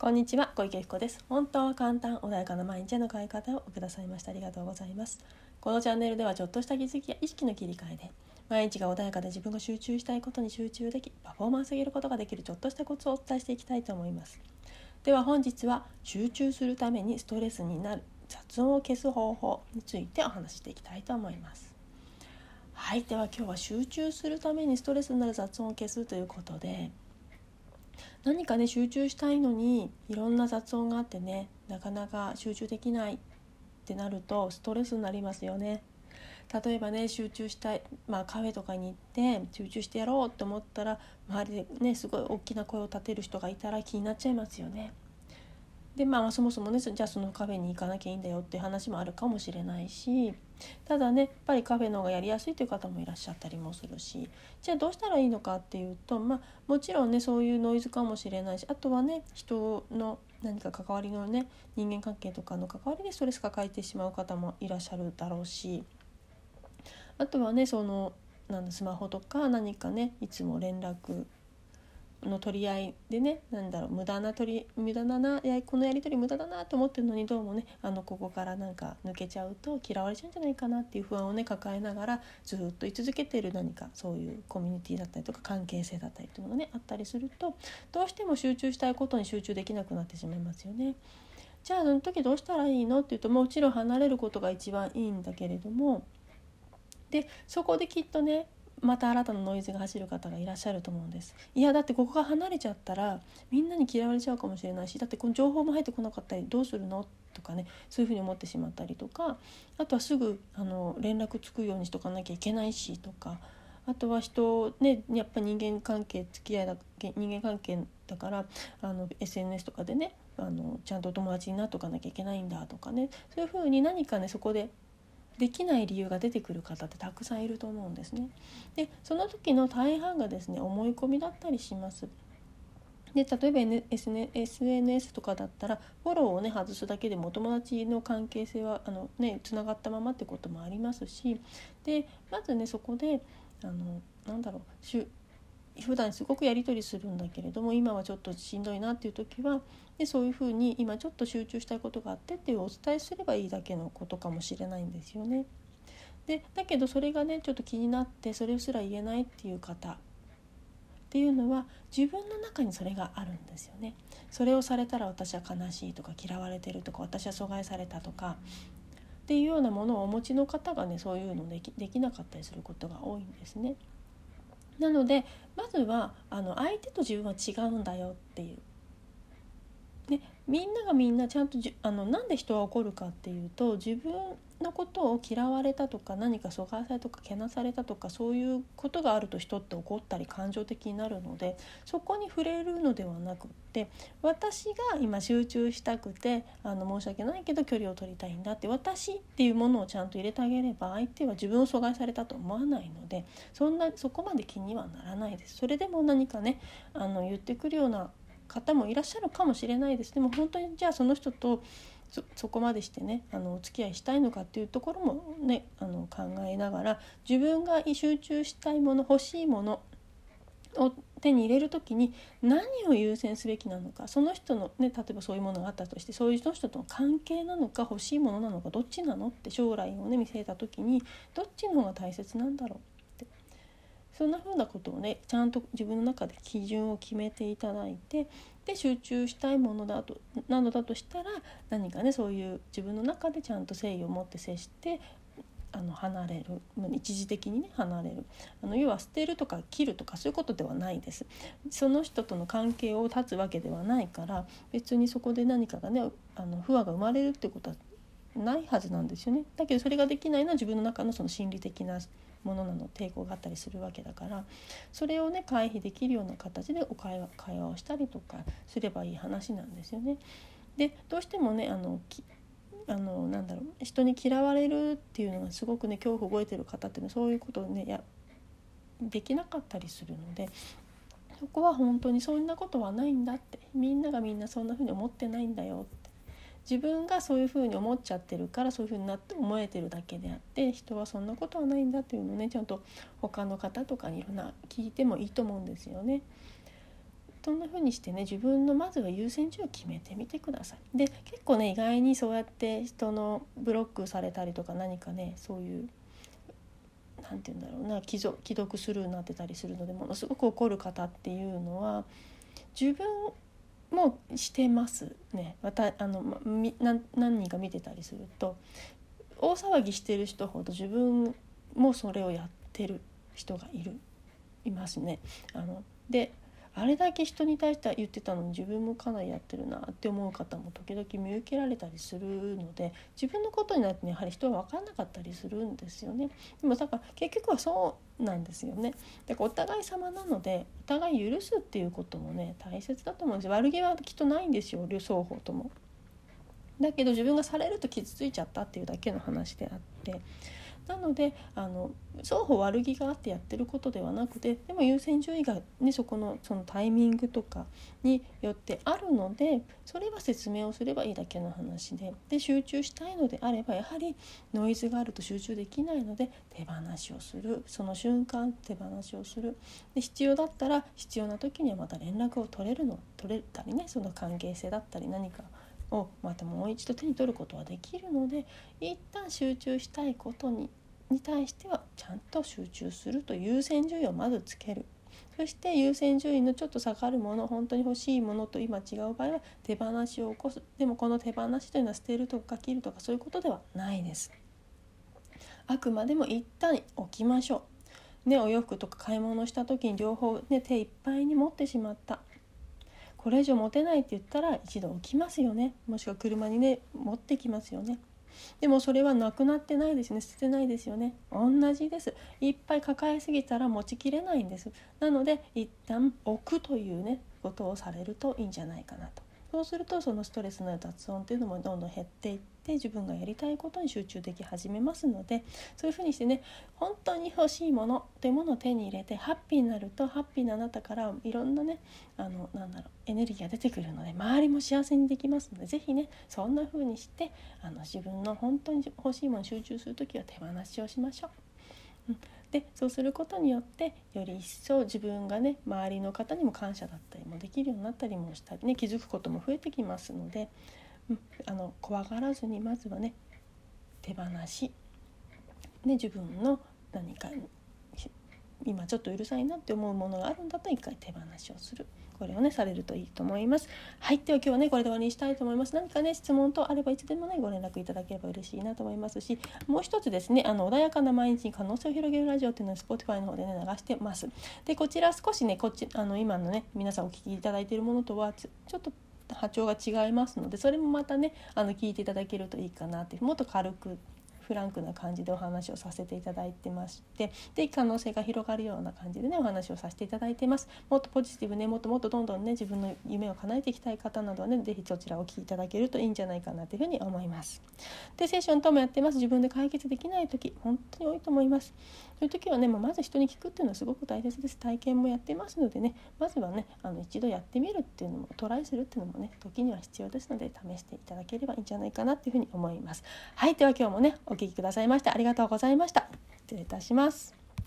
こんにちは小池彦です。本当は簡単穏やかな毎日への変え方をくださいました。ありがとうございます。このチャンネルではちょっとした気づきや意識の切り替えで毎日が穏やかで自分が集中したいことに集中できパフォーマンスを上げることができるちょっとしたコツをお伝えしていきたいと思います。では本日は集中するためにストレスになる雑音を消す方法についてお話していきたいと思います。はいでは今日は集中するためにストレスになる雑音を消すということで何かね集中したいのにいろんな雑音があってねなかなか集中できないってなるとストレスになりますよね。例えばね集中したい、まあ、カフェとかに行って集中してやろうって思ったら周りでねすごい大きな声を立てる人がいたら気になっちゃいますよね。でまあそもそもねじゃあそのカフェに行かなきゃいいんだよっていう話もあるかもしれないしただねやっぱりカフェの方がやりやすいという方もいらっしゃったりもするしじゃあどうしたらいいのかっていうとまあもちろんねそういうノイズかもしれないしあとはね人の何か関わりのね人間関係とかの関わりでストレス抱えてしまう方もいらっしゃるだろうしあとはねそのなんだスマホとか何かねいつも連絡の取り合いでねなんだろう無駄な取り無駄だなやこのやり取り無駄だなと思ってるのにどうもねあのここからなんか抜けちゃうと嫌われちゃうんじゃないかなっていう不安をね抱えながらずっと居続けてる何かそういうコミュニティだったりとか関係性だったりっていうのがねあったりするとどうしても集中したいことに集中できなくなってしまいますよね。じゃあその時どうしたらいいの？っていうともちろん離れることが一番いいんだけれどもでそこできっとねまた新たなノイズが走る方がいらっしゃると思うんです。いやだってここが離れちゃったらみんなに嫌われちゃうかもしれないしだってこの情報も入ってこなかったりどうするの？とかねそういうふうに思ってしまったりとかあとはすぐあの連絡つくようにしとかなきゃいけないしとかあとは人ねやっぱ人間関係付き合いだ人間関係だからあの SNS とかでねあのちゃんと友達になっとかなきゃいけないんだとかねそういうふうに何かねそこでできない理由が出てくる方ってたくさんいると思うんですね。でその時の大半がですね思い込みだったりします。で例えば、N SNS とかだったらフォローをね外すだけでもお友達の関係性はあのねつながったままってこともありますしでまずねそこであのなんだろう普段すごくやり取りするんだけれども今はちょっとしんどいなっていう時はでそういうふうに今ちょっと集中したいことがあってっていうお伝えすればいいだけのことかもしれないんですよね。でだけどそれがねちょっと気になってそれすら言えないっていう方っていうのは自分の中にそれがあるんですよね。それをされたら私は悲しいとか嫌われてるとか私は阻害されたとかっていうようなものをお持ちの方がねそういうのできできなかったりすることが多いんですね。なのでまずはあの相手と自分は違うんだよっていう。でみんながみんなちゃんとじあのなんで人は怒るかっていうと自分のことを嫌われたとか何か阻害されたとかけなされたとかそういうことがあると人って怒ったり感情的になるのでそこに触れるのではなくって私が今集中したくてあの申し訳ないけど距離を取りたいんだって私っていうものをちゃんと入れてあげれば相手は自分を阻害されたと思わないのでそんなそこまで気にはならないです。それでも何かねあの言ってくるような方もいらっしゃるかもしれないです。でも本当にじゃあその人とそそこまでしてねあのお付き合いしたいのかっていうところもねあの考えながら自分が集中したいもの欲しいものを手に入れる時に何を優先すべきなのかその人の、ね、例えばそういうものがあったとしてそういう人との関係なのか欲しいものなのかどっちなのって将来をね見据えた時にどっちの方が大切なんだろう。そんな風なことをねちゃんと自分の中で基準を決めていただいてで集中したいものだとなのだとしたら何かねそういう自分の中でちゃんと誠意を持って接してあの離れる一時的にね離れる。あの要は捨てるとか切るとかそういうことではないです。その人との関係を断つわけではないから別にそこで何かがねあの不和が生まれるってことはないはずなんですよね。だけどそれができないのは自分の中のその心理的なものなの抵抗があったりするわけだから。それをね回避できるような形でお会話会話をしたりとかすればいい話なんですよね。でどうしてもねあのあのなんだろう人に嫌われるっていうのがすごくね恐怖を覚えてる方っていうのはそういうことをねやできなかったりするのでそこは本当にそんなことはないんだって。みんながみんなそんな風に思ってないんだよって。自分がそういうふうに思っちゃってるからそういうふうになって思えてるだけであって人はそんなことはないんだっていうのをねちゃんと他の方とかにいろんな聞いてもいいと思うんですよね。そんな風にしてね自分のまずは優先順位を決めてみてください。で結構ね意外にそうやって人のブロックされたりとか何かねそういう何て言うんだろうな既読スルーになってたりするのでものすごく怒る方っていうのは自分もしてますねまたあの何何人か見てたりすると大騒ぎしてる人ほど自分もそれをやってる人がいるいますね。あのであれだけ人に対しては言ってたのに自分もかなりやってるなって思う方も時々見受けられたりするので自分のことになってやはり人は分からなかったりするんですよね。でもだから結局はそうなんですよね。だからお互い様なのでお互い許すっていうこともね大切だと思うんです悪気はきっとないんですよ両双方とも。だけど自分がされると傷ついちゃったっていうだけの話であってなのであの双方悪気があってやってることではなくてでも優先順位が、ね、そこのそのタイミングとかによってあるのでそれは説明をすればいいだけの話でで集中したいのであればやはりノイズがあると集中できないので手放しをする。その瞬間手放しをする。で必要だったら必要な時にはまた連絡を取れるの取れたりねその関係性だったり何かをまたもう一度手に取ることはできるので一旦集中したいことにに対してはちゃんと集中すると優先順位をまずつける。そして優先順位のちょっと下がるもの本当に欲しいものと今違う場合は手放しを起こす。でもこの手放しというのは捨てるとか切るとかそういうことではないです。あくまでも一旦置きましょう。ねお洋服とか買い物した時に両方ね手いっぱいに持ってしまった。これ以上持てないって言ったら一度置きますよね。もしくは車にね持ってきますよね。でもそれはなくなってないですね。捨ててないですよね。同じです。いっぱい抱えすぎたら持ちきれないんです。なので一旦置くというねことをされるといいんじゃないかなと。そうするとそのストレスの雑音っていうのもどんどん減っていって自分がやりたいことに集中でき始めますのでそういうふうにしてね本当に欲しいものというものを手に入れてハッピーになるとハッピーなあなたからいろんなねあのなんだろうエネルギーが出てくるので周りも幸せにできますので是非ねそんな風にしてあの自分の本当に欲しいものに集中する時は手放しをしましょう。うんでそうすることによってより一層自分がね周りの方にも感謝だったりもできるようになったりもしたりね気づくことも増えてきますので、うん、あの怖がらずにまずはね手放し、ね、自分の何か今ちょっとうるさいなって思うものがあるんだったら一回手放しをする。これをねされるといいと思います。はいでは今日はねこれで終わりにしたいと思います。何かね質問とあればいつでもねご連絡いただければ嬉しいなと思いますしもう一つですねあの穏やかな毎日に可能性を広げるラジオっていうのを Spotify の方でね流してます。でこちら少しねこっちあの今のね皆さんお聞きいただいているものとはちょっと波長が違いますのでそれもまたねあの聞いていただけるといいかなってもっと軽くフランクな感じでお話をさせていただいてましてで可能性が広がるような感じでねお話をさせていただいてます。もっとポジティブねもっともっとどんどんね自分の夢を叶えていきたい方などはね是非そちらをお聞きいただけるといいんじゃないかなというふうに思います。でセッションともやってます。自分で解決できない時本当に多いと思います。そういう時はね、まあ、まず人に聞くっていうのはすごく大切です。体験もやってますのでねまずはねあの一度やってみるっていうのもトライするっていうのもね時には必要ですので試していただければいいんじゃないかなっていうふうに思います。はいでは今日もねお聞きくださいましてありがとうございました。失礼いたします。